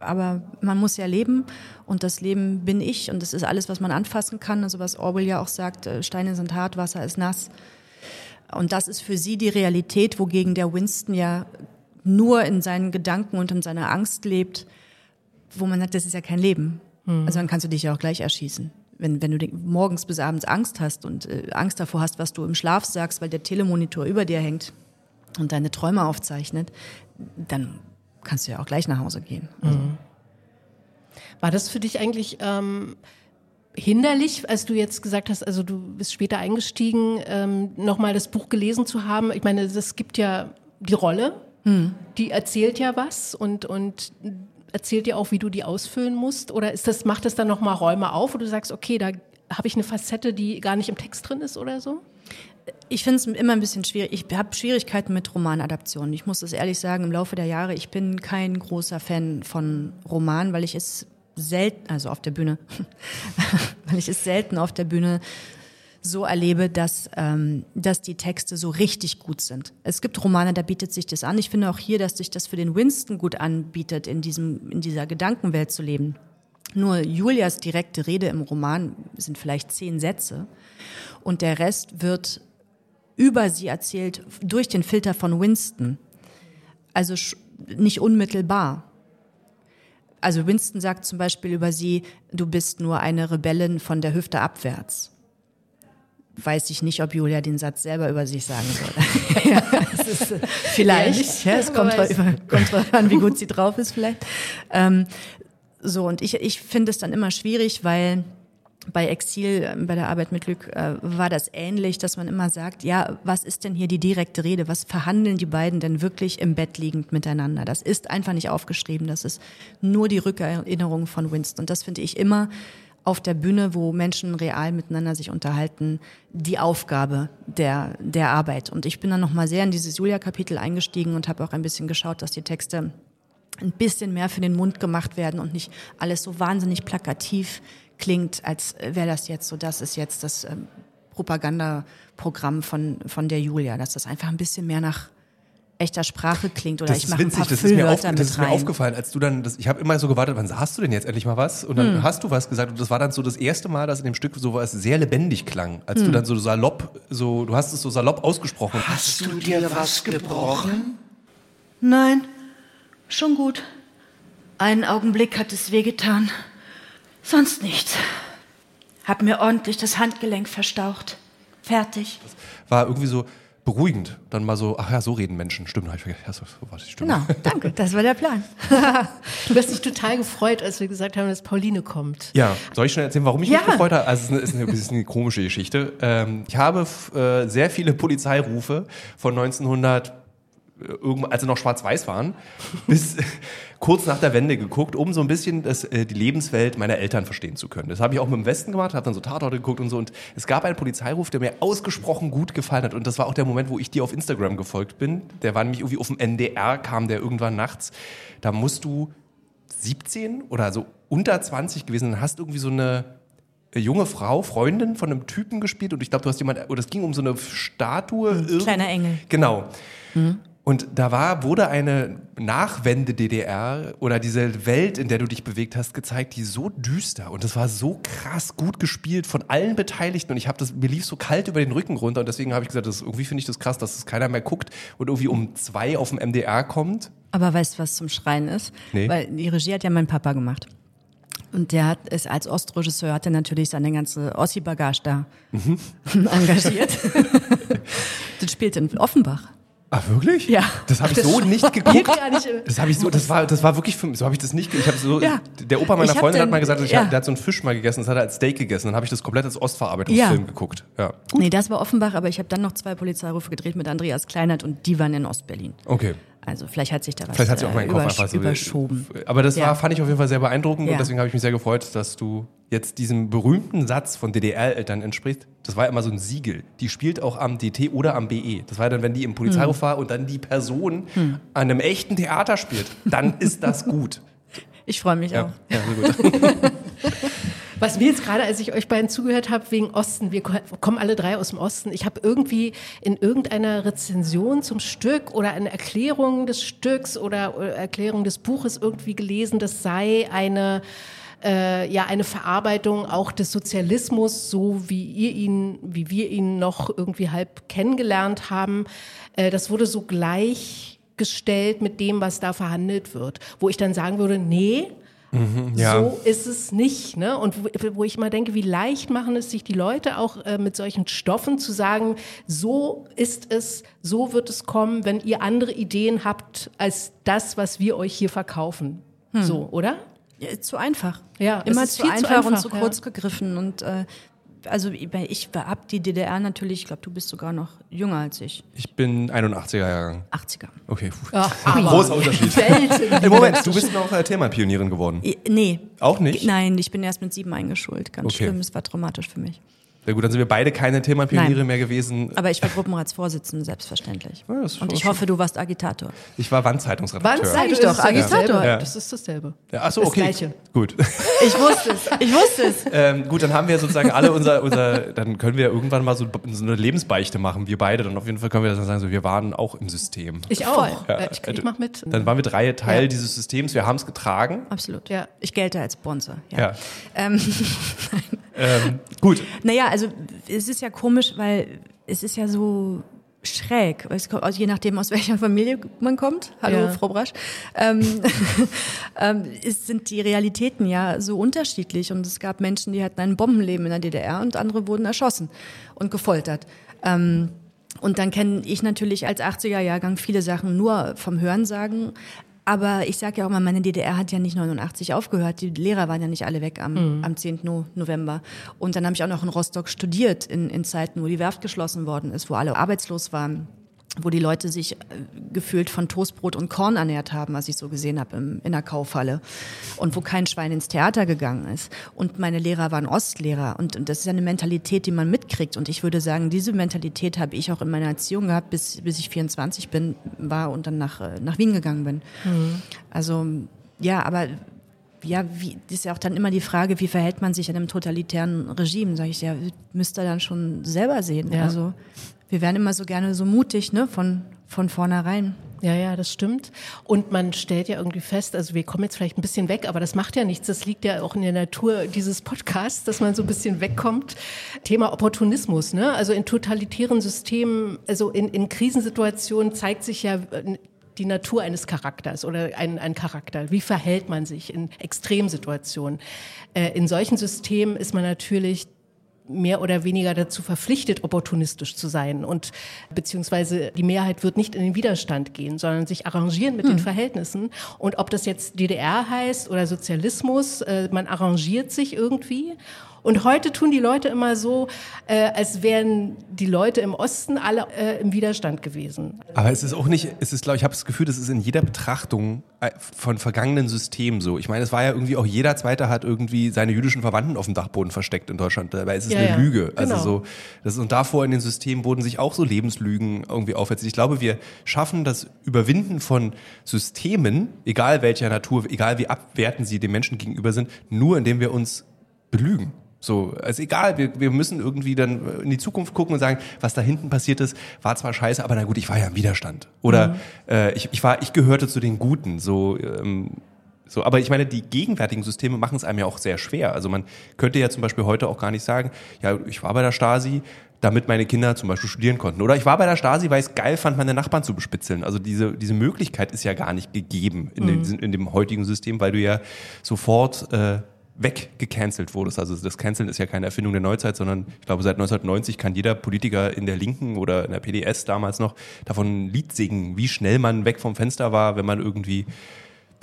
[SPEAKER 11] aber man muss ja leben und das Leben bin ich und das ist alles, was man anfassen kann. Also was Orwell ja auch sagt, äh, Steine sind hart, Wasser ist nass. Und das ist für sie die Realität, wogegen der Winston ja nur in seinen Gedanken und in seiner Angst lebt, wo man sagt, das ist ja kein Leben. Also dann kannst du dich ja auch gleich erschießen. Wenn, wenn du morgens bis abends Angst hast und äh, Angst davor hast, was du im Schlaf sagst, weil der Telemonitor über dir hängt und deine Träume aufzeichnet, dann kannst du ja auch gleich nach Hause gehen. Also,
[SPEAKER 2] War das für dich eigentlich ähm, hinderlich, als du jetzt gesagt hast, also du bist später eingestiegen, ähm, nochmal das Buch gelesen zu haben? Ich meine, es gibt ja die Rolle, die erzählt ja was und, und erzählt dir auch, wie du die ausfüllen musst? Oder ist das, macht das dann nochmal Räume auf, wo du sagst, okay, da habe ich eine Facette, die gar nicht im Text drin ist oder so?
[SPEAKER 11] Ich finde es immer ein bisschen schwierig. Ich habe Schwierigkeiten mit Romanadaptionen. Ich muss das ehrlich sagen, im Laufe der Jahre, ich bin kein großer Fan von Romanen, weil ich es selten, also auf der Bühne, weil ich es selten auf der Bühne so erlebe, dass, ähm, dass die Texte so richtig gut sind. Es gibt Romane, da bietet sich das an. Ich finde auch hier, dass sich das für den Winston gut anbietet, in, diesem, in dieser Gedankenwelt zu leben. Nur Julias direkte Rede im Roman sind vielleicht zehn Sätze und der Rest wird über sie erzählt durch den Filter von Winston. Also nicht unmittelbar. Also Winston sagt zumEl über sie, du bist nur eine Rebellin von der Hüfte abwärts. Weiß ich nicht, ob Julia den Satz selber über sich sagen würde. ja, es ist, äh, vielleicht. Ja, es kommt,
[SPEAKER 2] weiß.
[SPEAKER 11] drauf, kommt drauf an, wie gut sie drauf ist vielleicht. Ähm, so, und ich, ich finde es dann immer schwierig, weil bei Exil, ähm, bei der Arbeit mit Glück, äh, war das ähnlich, dass man immer sagt, ja, was ist denn hier die direkte Rede? Was verhandeln die beiden denn wirklich im Bett liegend miteinander? Das ist einfach nicht aufgeschrieben. Das ist nur die Rückerinnerung von Winston. Und das finde ich immer auf der Bühne, wo Menschen real miteinander sich unterhalten, die Aufgabe der, der Arbeit. Und ich bin dann nochmal sehr in dieses Julia-Kapitel eingestiegen und habe auch ein bisschen geschaut, dass die Texte ein bisschen mehr für den Mund gemacht werden und nicht alles so wahnsinnig plakativ klingt, als wäre das jetzt so, das ist jetzt das ähm, Propagandaprogramm von, von der Julia, dass das einfach ein bisschen mehr nach echter Sprache klingt oder
[SPEAKER 7] Das
[SPEAKER 11] ich mache ein paar
[SPEAKER 7] das ist, mir, auf,
[SPEAKER 11] Füllwörter
[SPEAKER 7] das ist
[SPEAKER 11] mit
[SPEAKER 7] mir
[SPEAKER 11] rein.
[SPEAKER 7] aufgefallen, als du dann, das, ich habe immer so gewartet, wann hast du denn jetzt endlich mal was? Und dann
[SPEAKER 11] Hm.
[SPEAKER 7] hast du was gesagt und das war dann so das erste Mal, dass in dem Stück sowas sehr lebendig klang, als du
[SPEAKER 11] Hm.
[SPEAKER 7] dann so salopp, so, du hast es so salopp ausgesprochen.
[SPEAKER 4] Hast du dir was gebrochen?
[SPEAKER 11] Nein, schon gut. Einen Augenblick hat es wehgetan. Sonst nichts. Hab mir ordentlich das Handgelenk verstaucht. Fertig.
[SPEAKER 7] War irgendwie so beruhigend. Dann mal so, ach ja, so reden Menschen. Stimmt, hab ich vergessen. Ja, so, war die Stimme.
[SPEAKER 11] Genau, danke. Das war der Plan.
[SPEAKER 2] Du hast dich total gefreut, als wir gesagt haben, dass Pauline kommt.
[SPEAKER 7] Ja, soll ich schnell erzählen, warum ich
[SPEAKER 2] Ja.
[SPEAKER 7] mich gefreut habe? Also es ist eine, ist eine, komische Geschichte. Ähm, ich habe äh, sehr viele Polizeirufe von 1900 äh, irgendwann, als sie noch schwarz-weiß waren, bis kurz nach der Wende geguckt, um so ein bisschen das, äh, die Lebenswelt meiner Eltern verstehen zu können. Das habe ich auch mit dem Westen gemacht, habe dann so Tatorte geguckt und so. Und es gab einen Polizeiruf, der mir ausgesprochen gut gefallen hat. Und das war auch der Moment, wo ich dir auf Instagram gefolgt bin. Der war nämlich irgendwie auf dem NDR, kam der irgendwann nachts. Da musst du 17 oder so unter 20 gewesen sein, hast irgendwie so eine äh, junge Frau, Freundin von einem Typen gespielt und ich glaube, du hast jemand, oder es ging um so eine Statue.
[SPEAKER 11] Kleiner Engel.
[SPEAKER 7] Genau. Und da war, wurde eine Nachwende-DDR oder diese Welt, in der du dich bewegt hast, gezeigt, die so düster und das war so krass gut gespielt von allen Beteiligten und ich habe das, mir lief so kalt über den Rücken runter und deswegen habe ich gesagt, das, irgendwie finde ich das krass, dass es keiner mehr guckt und irgendwie um zwei auf dem MDR kommt.
[SPEAKER 11] Aber weißt du, was zum Schreien ist?
[SPEAKER 7] Nee.
[SPEAKER 11] Weil die Regie hat ja mein Papa gemacht. Und der hat, ist als Ostregisseur hat er natürlich seine ganze Ossi-Bagage da
[SPEAKER 7] Mhm.
[SPEAKER 11] engagiert. das spielt in Offenbach.
[SPEAKER 7] Ah, wirklich?
[SPEAKER 11] Ja.
[SPEAKER 7] Das habe ich
[SPEAKER 11] Das
[SPEAKER 7] so nicht geguckt.
[SPEAKER 11] nicht-
[SPEAKER 7] Das habe ich so, das war, das war wirklich für mich, so habe ich das nicht, ich habe so,
[SPEAKER 11] Ja.
[SPEAKER 7] der Opa meiner Freundin hat
[SPEAKER 11] dann-
[SPEAKER 7] mal gesagt, ich
[SPEAKER 11] ja.
[SPEAKER 7] hab, der hat so einen Fisch mal gegessen, das hat er als Steak gegessen, dann habe ich das komplett als Ostverarbeitungsfilm
[SPEAKER 11] Ja.
[SPEAKER 7] geguckt. Ja.
[SPEAKER 11] Nee, das war Offenbach, aber ich habe dann noch zwei Polizeirufe gedreht mit Andreas Kleinert und die waren in Ostberlin.
[SPEAKER 7] Okay.
[SPEAKER 11] Also vielleicht hat sich da was
[SPEAKER 7] Vielleicht hat sich auch
[SPEAKER 11] äh,
[SPEAKER 7] mein Kopf
[SPEAKER 11] übersch
[SPEAKER 7] einfach so
[SPEAKER 11] überschoben.
[SPEAKER 7] Aber das war, fand ich auf jeden Fall sehr beeindruckend und deswegen habe ich mich sehr gefreut, dass du jetzt diesem berühmten Satz von DDR-Eltern entsprichst. Das war immer so ein Siegel. Die spielt auch am DT oder am BE. Das war dann, wenn die im Polizeiruf
[SPEAKER 11] Hm.
[SPEAKER 7] war und dann die Person an einem echten Theater spielt, dann ist das gut.
[SPEAKER 11] Ich freue mich
[SPEAKER 7] Ja,
[SPEAKER 11] auch.
[SPEAKER 7] ja sehr gut.
[SPEAKER 2] Was mir jetzt gerade, als ich euch beiden zugehört habe, wegen Osten, wir ko- kommen alle drei aus dem Osten. Ich habe irgendwie in irgendeiner Rezension zum Stück oder eine Erklärung des Stücks oder äh, Erklärung des Buches irgendwie gelesen, das sei eine äh, ja eine Verarbeitung auch des Sozialismus, so wie ihr ihn, wie wir ihn noch irgendwie halb kennengelernt haben. Äh, das wurde so gleichgestellt mit dem, was da verhandelt wird, wo ich dann sagen würde, nee,
[SPEAKER 7] Mhm, ja.
[SPEAKER 2] so ist es nicht. Ne? Und wo, wo ich immer denke, wie leicht machen es sich die Leute auch äh, mit solchen Stoffen zu sagen, so ist es, so wird es kommen, wenn ihr andere Ideen habt als das, was wir euch hier verkaufen.
[SPEAKER 11] Hm.
[SPEAKER 2] So, oder?
[SPEAKER 11] Ja, ist zu einfach.
[SPEAKER 2] Ja, es
[SPEAKER 11] Immer
[SPEAKER 2] ist
[SPEAKER 11] zu
[SPEAKER 2] viel zu
[SPEAKER 11] einfach, und
[SPEAKER 2] einfach,
[SPEAKER 11] zu
[SPEAKER 2] ja.
[SPEAKER 11] kurz gegriffen. Und äh, also ich habe die DDR natürlich, ich glaube, du bist sogar noch jünger als ich.
[SPEAKER 7] Ich bin 81er Jahrgang.
[SPEAKER 11] 80er.
[SPEAKER 7] Okay.
[SPEAKER 11] Ach, aber-
[SPEAKER 7] Großer Unterschied.
[SPEAKER 11] Welten.
[SPEAKER 7] Im Moment, du bist noch äh, Thema-Pionierin geworden.
[SPEAKER 11] I- Nee.
[SPEAKER 7] Auch nicht?
[SPEAKER 11] Nein, ich bin erst mit sieben eingeschult. Ganz
[SPEAKER 7] Okay.
[SPEAKER 11] schlimm, es war traumatisch für mich.
[SPEAKER 7] Sehr gut, dann sind wir beide keine Thema-Pioniere
[SPEAKER 11] Nein.
[SPEAKER 7] mehr gewesen.
[SPEAKER 11] Aber ich war Gruppenratsvorsitzende, selbstverständlich.
[SPEAKER 7] Ja,
[SPEAKER 11] Und
[SPEAKER 7] schon-
[SPEAKER 11] ich hoffe, du warst Agitator.
[SPEAKER 7] Ich war Wandzeitungsredakteur.
[SPEAKER 11] Wann sag ich doch, Agitator.
[SPEAKER 7] Ja.
[SPEAKER 2] Das ist dasselbe.
[SPEAKER 7] Ja, ach so,
[SPEAKER 2] Das
[SPEAKER 7] okay.
[SPEAKER 2] Gleiche.
[SPEAKER 7] Gut.
[SPEAKER 11] Ich wusste es, ich wusste es.
[SPEAKER 7] ähm, gut, dann haben wir sozusagen alle unser, unser, dann können wir irgendwann mal so, so eine Lebensbeichte machen, wir beide. Dann auf jeden Fall können wir dann sagen, so, wir waren auch im System.
[SPEAKER 2] Ich auch.
[SPEAKER 7] Ja,
[SPEAKER 2] Äh, ich ich mach mit.
[SPEAKER 7] Dann waren wir drei Teil
[SPEAKER 2] Ja.
[SPEAKER 7] dieses Systems, wir haben es getragen.
[SPEAKER 11] Absolut.
[SPEAKER 2] Ja.
[SPEAKER 11] Ich gelte als Sponsor. Ja.
[SPEAKER 7] Ja.
[SPEAKER 11] Ähm,
[SPEAKER 7] Ähm, gut.
[SPEAKER 11] Naja, also es ist ja komisch, weil es ist ja so schräg, es kommt, also je nachdem, aus welcher Familie man kommt. Hallo,
[SPEAKER 2] Ja.
[SPEAKER 11] Frau Brasch. Ähm, ähm, es sind die Realitäten ja so unterschiedlich und es gab Menschen, die hatten ein Bombenleben in der DDR und andere wurden erschossen und gefoltert. Ähm, und dann kenne ich natürlich als 80er-Jahrgang viele Sachen nur vom Hörensagen. Aber ich sage ja auch mal, meine DDR hat ja nicht 89 aufgehört. Die Lehrer waren ja nicht alle weg am,
[SPEAKER 2] Mhm.
[SPEAKER 11] am 10. No- November. Und dann habe ich auch noch in Rostock studiert, in, in Zeiten, wo die Werft geschlossen worden ist, wo alle arbeitslos waren wo die Leute sich äh, gefühlt von Toastbrot und Korn ernährt haben, was ich so gesehen habe im, in der Kaufhalle. Und wo kein Schwein ins Theater gegangen ist. Und meine Lehrer waren Ostlehrer. Und, und das ist ja eine Mentalität, die man mitkriegt. Und ich würde sagen, diese Mentalität habe ich auch in meiner Erziehung gehabt, bis, bis ich 24 bin, war und dann nach, äh, nach Wien gegangen bin.
[SPEAKER 2] Mhm.
[SPEAKER 11] Also, ja, aber ja, wie, das ist ja auch dann immer die Frage, wie verhält man sich in einem totalitären Regime? Sage ich, ja, müsst ihr dann schon selber sehen.
[SPEAKER 2] Ja.
[SPEAKER 11] Also wir werden immer so gerne so mutig, ne, von, von vornherein.
[SPEAKER 2] Ja, ja, das stimmt. Und man stellt ja irgendwie fest, also wir kommen jetzt vielleicht ein bisschen weg, aber das macht ja nichts. Das liegt ja auch in der Natur dieses Podcasts, dass man so ein bisschen wegkommt. Thema Opportunismus, ne? Also in totalitären Systemen, also in, in Krisensituationen zeigt sich ja äh, die Natur eines Charakters oder ein, ein Charakter. Wie verhält man sich in Extremsituationen? Äh, in solchen Systemen ist man natürlich mehr oder weniger dazu verpflichtet, opportunistisch zu sein und beziehungsweise die Mehrheit wird nicht in den Widerstand gehen, sondern sich arrangieren mit den Verhältnissen. Und ob das jetzt DDR heißt oder Sozialismus, äh, man arrangiert sich irgendwie. Und heute tun die Leute immer so, äh, als wären die Leute im Osten alle äh, im Widerstand gewesen.
[SPEAKER 7] Aber es ist auch nicht, es ist, glaube ich, habe das Gefühl, das ist in jeder Betrachtung äh, von vergangenen Systemen so. Ich meine, es war ja irgendwie auch jeder Zweite hat irgendwie seine jüdischen Verwandten auf dem Dachboden versteckt in Deutschland. Dabei ist es
[SPEAKER 2] Ja,
[SPEAKER 7] eine
[SPEAKER 2] ja.
[SPEAKER 7] Lüge. Also
[SPEAKER 2] Genau.
[SPEAKER 7] so, das ist, und davor in den Systemen wurden sich auch so Lebenslügen irgendwie aufwärts. Ich glaube, wir schaffen das Überwinden von Systemen, egal welcher Natur, egal wie abwertend sie dem Menschen gegenüber sind, nur indem wir uns belügen. So, also egal, wir, wir müssen irgendwie dann in die Zukunft gucken und sagen, was da hinten passiert ist, war zwar scheiße, aber na gut, ich war ja im Widerstand. Oder
[SPEAKER 2] Mhm.
[SPEAKER 7] äh, ich, ich war, ich gehörte zu den Guten. So, ähm, so, aber ich meine, die gegenwärtigen Systeme machen es einem ja auch sehr schwer. Also man könnte ja zum Beispiel heute auch gar nicht sagen, ja, ich war bei der Stasi, damit meine Kinder zum Beispiel studieren konnten. Oder ich war bei der Stasi, weil ich es geil fand, meine Nachbarn zu bespitzeln. Also diese, diese Möglichkeit ist ja gar nicht gegeben in,
[SPEAKER 2] Mhm.
[SPEAKER 7] dem, in dem heutigen System, weil du ja sofort äh, weggecancelt wurdest. Also das Canceln ist ja keine Erfindung der Neuzeit, sondern ich glaube seit 1990 kann jeder Politiker in der Linken oder in der PDS damals noch davon ein Lied singen, wie schnell man weg vom Fenster war, wenn man irgendwie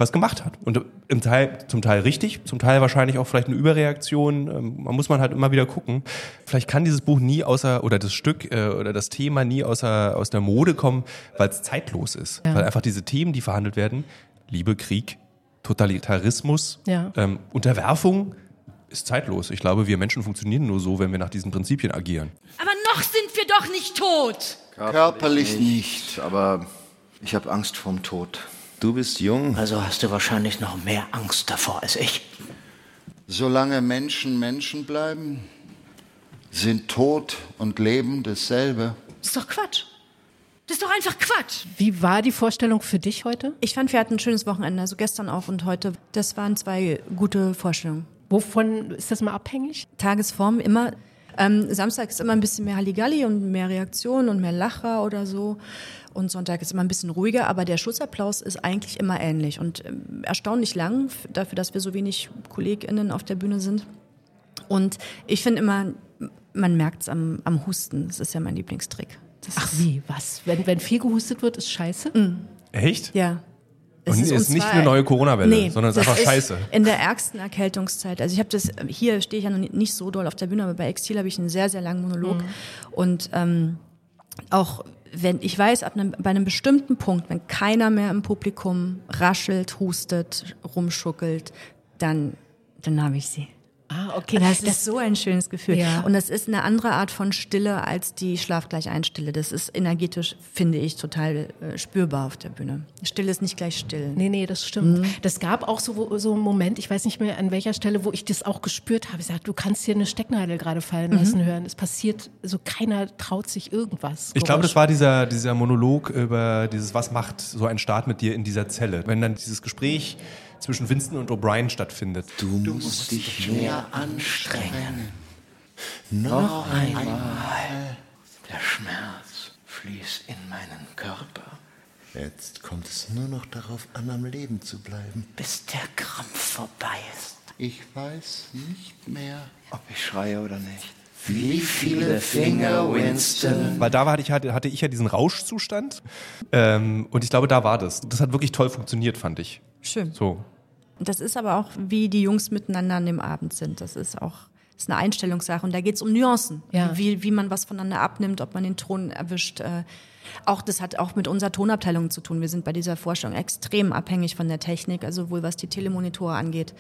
[SPEAKER 7] was gemacht hat. Und im Teil, zum Teil richtig, zum Teil wahrscheinlich auch vielleicht eine Überreaktion. Ähm, Man muss man halt immer wieder gucken. Vielleicht kann dieses Buch nie außer, oder das Stück äh, oder das Thema nie außer, aus der Mode kommen, weil es zeitlos ist.
[SPEAKER 2] Ja.
[SPEAKER 7] Weil einfach diese Themen, die verhandelt werden, Liebe, Krieg, Totalitarismus,
[SPEAKER 2] Ja.
[SPEAKER 7] ähm, Unterwerfung, ist zeitlos. Ich glaube, wir Menschen funktionieren nur so, wenn wir nach diesen Prinzipien agieren.
[SPEAKER 5] Aber noch sind wir doch nicht tot.
[SPEAKER 4] Körperlich nicht, aber ich habe Angst vorm Tod.
[SPEAKER 8] Du bist jung.
[SPEAKER 9] Also hast du wahrscheinlich noch mehr Angst davor als ich.
[SPEAKER 4] Solange Menschen Menschen bleiben, sind Tod und Leben dasselbe.
[SPEAKER 5] Das ist doch Quatsch. Das ist doch einfach Quatsch.
[SPEAKER 2] Wie war die Vorstellung für dich heute?
[SPEAKER 11] Ich fand, wir hatten ein schönes Wochenende, also gestern auch und heute. Das waren zwei gute Vorstellungen.
[SPEAKER 2] Wovon ist das mal abhängig?
[SPEAKER 11] Tagesform immer. Ähm, Samstag ist immer ein bisschen mehr Halligalli und mehr Reaktion und mehr Lacher oder so. Und Sonntag ist immer ein bisschen ruhiger, aber der Schussapplaus ist eigentlich immer ähnlich und ähm, erstaunlich lang dafür, dass wir so wenig KollegInnen auf der Bühne sind. Und ich finde immer, man merkt es am, am Husten. Das ist ja mein Lieblingstrick. Das
[SPEAKER 2] Ach wie, was? Wenn, wenn viel gehustet wird, ist scheiße?
[SPEAKER 7] Echt?
[SPEAKER 11] Ja.
[SPEAKER 7] Und
[SPEAKER 11] Es
[SPEAKER 7] ist nicht eine neue Corona-Welle,
[SPEAKER 11] Nee,
[SPEAKER 7] sondern es ist einfach scheiße.
[SPEAKER 11] In der ärgsten Erkältungszeit. Also ich habe das, hier stehe ich ja noch nicht so doll auf der Bühne, aber bei Exil habe ich einen sehr, sehr langen Monolog.
[SPEAKER 2] Mhm.
[SPEAKER 11] Und ähm, auch wenn ich weiß, ab einem, bei einem bestimmten Punkt, wenn keiner mehr im Publikum raschelt, hustet, rumschuckelt, dann, dann habe ich sie.
[SPEAKER 2] Ah, okay.
[SPEAKER 11] Das, ist so ein schönes Gefühl.
[SPEAKER 2] Ja.
[SPEAKER 11] Und das ist eine andere Art von Stille als die Schlaf gleich ein Stille. Das ist energetisch, finde ich, total äh, spürbar auf der Bühne. Stille ist nicht gleich still.
[SPEAKER 2] Nee, nee, das stimmt. Das gab auch so, so einen Moment, ich weiß nicht mehr an welcher Stelle, wo ich das auch gespürt habe. Ich sagte, du kannst hier eine Stecknadel gerade fallen lassen hören. Es passiert, so keiner traut sich irgendwas.
[SPEAKER 7] Ich glaube, das war dieser, dieser Monolog über dieses, was macht so ein Start mit dir in dieser Zelle. Wenn dann dieses Gespräch zwischen Winston und O'Brien stattfindet.
[SPEAKER 4] Du musst dich mehr anstrengen.
[SPEAKER 9] Noch einmal. Der Schmerz fließt in meinen Körper,
[SPEAKER 8] Jetzt kommt es nur noch darauf an, am Leben zu bleiben.
[SPEAKER 9] bis der Krampf vorbei ist.
[SPEAKER 4] Ich weiß nicht mehr.
[SPEAKER 9] Ob ich schreie oder nicht.
[SPEAKER 4] Wie viele Finger, Winston?
[SPEAKER 7] Weil da war, ich, hatte, hatte ich ja diesen Rauschzustand. Ähm, und ich glaube, da war das. Das hat wirklich toll funktioniert, fand ich.
[SPEAKER 11] Schön.
[SPEAKER 7] So.
[SPEAKER 11] Das ist aber auch, wie die Jungs miteinander an dem Abend sind. Das ist auch das ist eine Einstellungssache. Und da geht es um Nuancen.
[SPEAKER 2] Ja.
[SPEAKER 11] Wie, wie man was voneinander abnimmt, ob man den Ton erwischt. Äh, auch das hat auch mit unserer Tonabteilung zu tun. Wir sind bei dieser Forschung extrem abhängig von der Technik, also sowohl was die Telemonitore angeht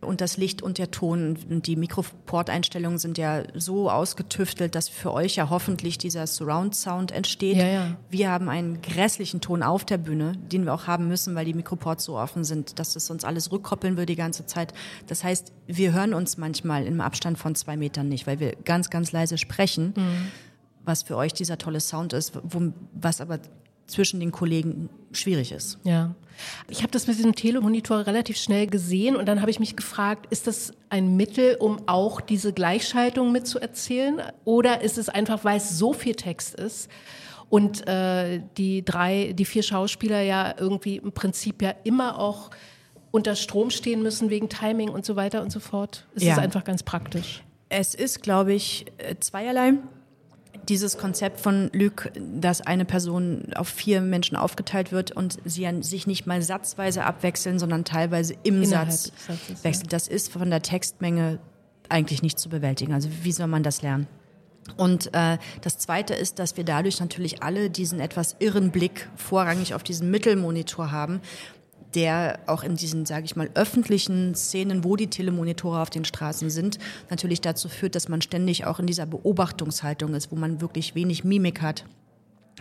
[SPEAKER 11] und das Licht und der Ton und die Mikroport-Einstellungen sind ja so ausgetüftelt, dass für euch ja hoffentlich dieser Surround-Sound entsteht.
[SPEAKER 2] Ja, ja.
[SPEAKER 11] Wir haben einen grässlichen Ton auf der Bühne, den wir auch haben müssen, weil die Mikroports so offen sind, dass es uns alles rückkoppeln würde die ganze Zeit. Das heißt, wir hören uns manchmal im Abstand von zwei Metern nicht, weil wir ganz, ganz leise sprechen, was für euch dieser tolle Sound ist, wo, was aber zwischen den Kollegen schwierig ist.
[SPEAKER 2] Ja. Ich habe das mit diesem Telemonitor relativ schnell gesehen und dann habe ich mich gefragt, ist das ein Mittel, um auch diese Gleichschaltung mitzuerzählen? Oder ist es einfach, weil es so viel Text ist und äh, die drei, die vier Schauspieler ja irgendwie im Prinzip ja immer auch unter Strom stehen müssen wegen Timing und so weiter und so fort? Ist
[SPEAKER 11] Ja.
[SPEAKER 2] es einfach ganz praktisch?
[SPEAKER 11] Es ist, glaube ich, äh, zweierlei. Dieses Konzept von Luc, dass eine Person auf vier Menschen aufgeteilt wird und sie an sich nicht mal satzweise abwechseln, sondern teilweise im
[SPEAKER 2] Innerhalb
[SPEAKER 11] Satz
[SPEAKER 2] Satzes,
[SPEAKER 11] wechseln. Das ist von der Textmenge eigentlich nicht zu bewältigen. Also wie soll man das lernen? Und äh, das Zweite ist, dass wir dadurch natürlich alle diesen etwas irren Blick vorrangig auf diesen Mittelmonitor haben, der auch in diesen, sage ich mal, öffentlichen Szenen, wo die Telemonitore auf den Straßen sind, natürlich dazu führt, dass man ständig auch in dieser Beobachtungshaltung ist, wo man wirklich wenig Mimik hat.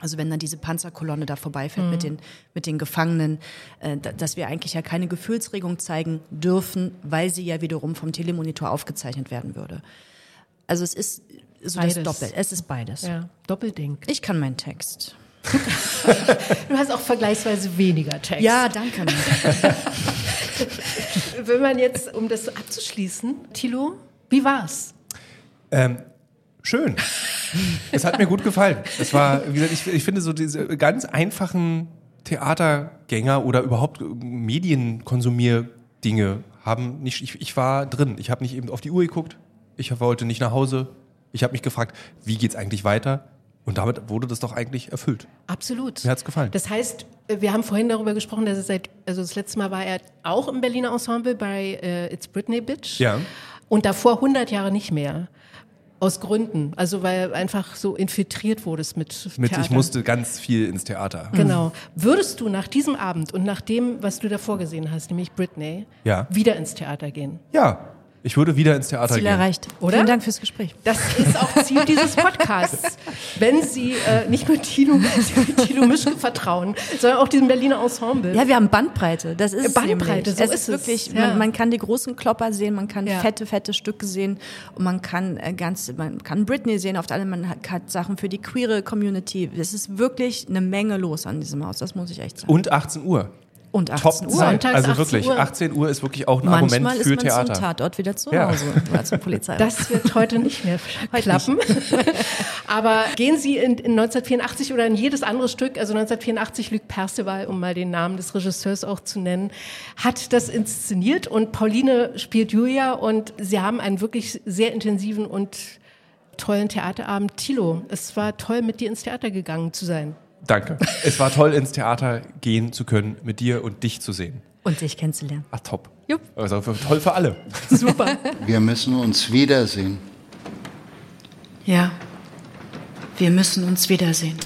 [SPEAKER 11] Also wenn dann diese Panzerkolonne da vorbeifährt mit, den, mit den Gefangenen, äh, da- dass wir eigentlich ja keine Gefühlsregung zeigen dürfen, weil sie ja wiederum vom Telemonitor aufgezeichnet werden würde. Also es ist so das
[SPEAKER 2] Beides.
[SPEAKER 11] Doppel. Es ist beides.
[SPEAKER 2] Ja, Doppelding.
[SPEAKER 11] Ich kann meinen Text.
[SPEAKER 2] Du hast auch vergleichsweise weniger Text.
[SPEAKER 11] Ja, danke.
[SPEAKER 2] Wenn man jetzt, um das abzuschließen, Thilo, wie war's?
[SPEAKER 7] Ähm, schön. es hat mir gut gefallen. Es war, wie gesagt, ich, ich finde so diese ganz einfachen Theatergänger oder überhaupt Medienkonsumier-Dinge haben nicht, ich, ich war drin. Ich habe nicht eben auf die Uhr geguckt. Ich wollte nicht nach Hause. Ich habe mich gefragt, wie geht's eigentlich weiter? Und damit wurde das doch eigentlich erfüllt.
[SPEAKER 2] Absolut.
[SPEAKER 7] Mir hat's gefallen.
[SPEAKER 2] Das heißt, wir haben vorhin darüber gesprochen, dass er seit, also das letzte Mal war er auch im Berliner Ensemble bei äh, It's Britney Bitch.
[SPEAKER 7] Ja.
[SPEAKER 2] Und davor 100 Jahre nicht mehr. Aus Gründen. Also weil einfach so infiltriert wurdest mit,
[SPEAKER 7] Mit,
[SPEAKER 2] Theater.
[SPEAKER 7] ich musste ganz viel ins Theater.
[SPEAKER 2] Genau. Würdest du nach diesem Abend und nach dem, was du davor gesehen hast, nämlich Britney,
[SPEAKER 7] Ja.
[SPEAKER 2] wieder ins Theater gehen?
[SPEAKER 7] Ja. Ich würde wieder ins Theater
[SPEAKER 11] Ziel
[SPEAKER 7] gehen.
[SPEAKER 11] erreicht.
[SPEAKER 2] Oder?
[SPEAKER 11] Vielen Dank fürs Gespräch.
[SPEAKER 2] Das ist auch Ziel dieses Podcasts. Wenn Sie äh, nicht nur Tilo, Tilo Mischke vertrauen, sondern auch diesem Berliner Ensemble.
[SPEAKER 11] Ja, wir haben Bandbreite. Das ist
[SPEAKER 2] Bandbreite,
[SPEAKER 11] es
[SPEAKER 2] so
[SPEAKER 11] nämlich.
[SPEAKER 2] ist
[SPEAKER 11] es
[SPEAKER 2] es.
[SPEAKER 11] ist wirklich.
[SPEAKER 2] Ja.
[SPEAKER 11] Man, man kann die großen Klopper sehen, man kann
[SPEAKER 2] Ja.
[SPEAKER 11] fette, fette Stücke sehen und man kann äh, ganz, man kann Britney sehen. Auf der anderen, man hat, hat Sachen für die queere Community. Es ist wirklich eine Menge los an diesem Haus. Das muss ich echt sagen.
[SPEAKER 7] Und 18 Uhr.
[SPEAKER 11] Und 18
[SPEAKER 7] Top
[SPEAKER 11] Uhr.
[SPEAKER 2] Sonntags
[SPEAKER 7] Also
[SPEAKER 2] 18
[SPEAKER 7] wirklich,
[SPEAKER 2] Uhr.
[SPEAKER 7] 18 Uhr ist wirklich auch ein
[SPEAKER 11] Manchmal
[SPEAKER 7] Argument
[SPEAKER 11] ist
[SPEAKER 7] für
[SPEAKER 11] man
[SPEAKER 7] Theater.
[SPEAKER 11] zum Tatort wieder zu
[SPEAKER 7] Ja.
[SPEAKER 11] Hause oder zur Polizei.
[SPEAKER 2] Das wird heute nicht mehr klappen. Aber gehen Sie in, in 1984 oder in jedes andere Stück, also 1984 Luc Perceval, um mal den Namen des Regisseurs auch zu nennen, hat das inszeniert und Pauline spielt Julia und sie haben einen wirklich sehr intensiven und tollen Theaterabend. Tilo, es war toll, mit dir ins Theater gegangen zu sein.
[SPEAKER 7] Danke. Es war toll, ins Theater gehen zu können, mit dir und dich zu sehen.
[SPEAKER 11] und dich kennenzulernen.
[SPEAKER 7] Ach, top.
[SPEAKER 11] Jupp.
[SPEAKER 7] Also toll für alle.
[SPEAKER 2] Super.
[SPEAKER 8] Wir müssen uns wiedersehen.
[SPEAKER 11] Ja, wir müssen uns wiedersehen.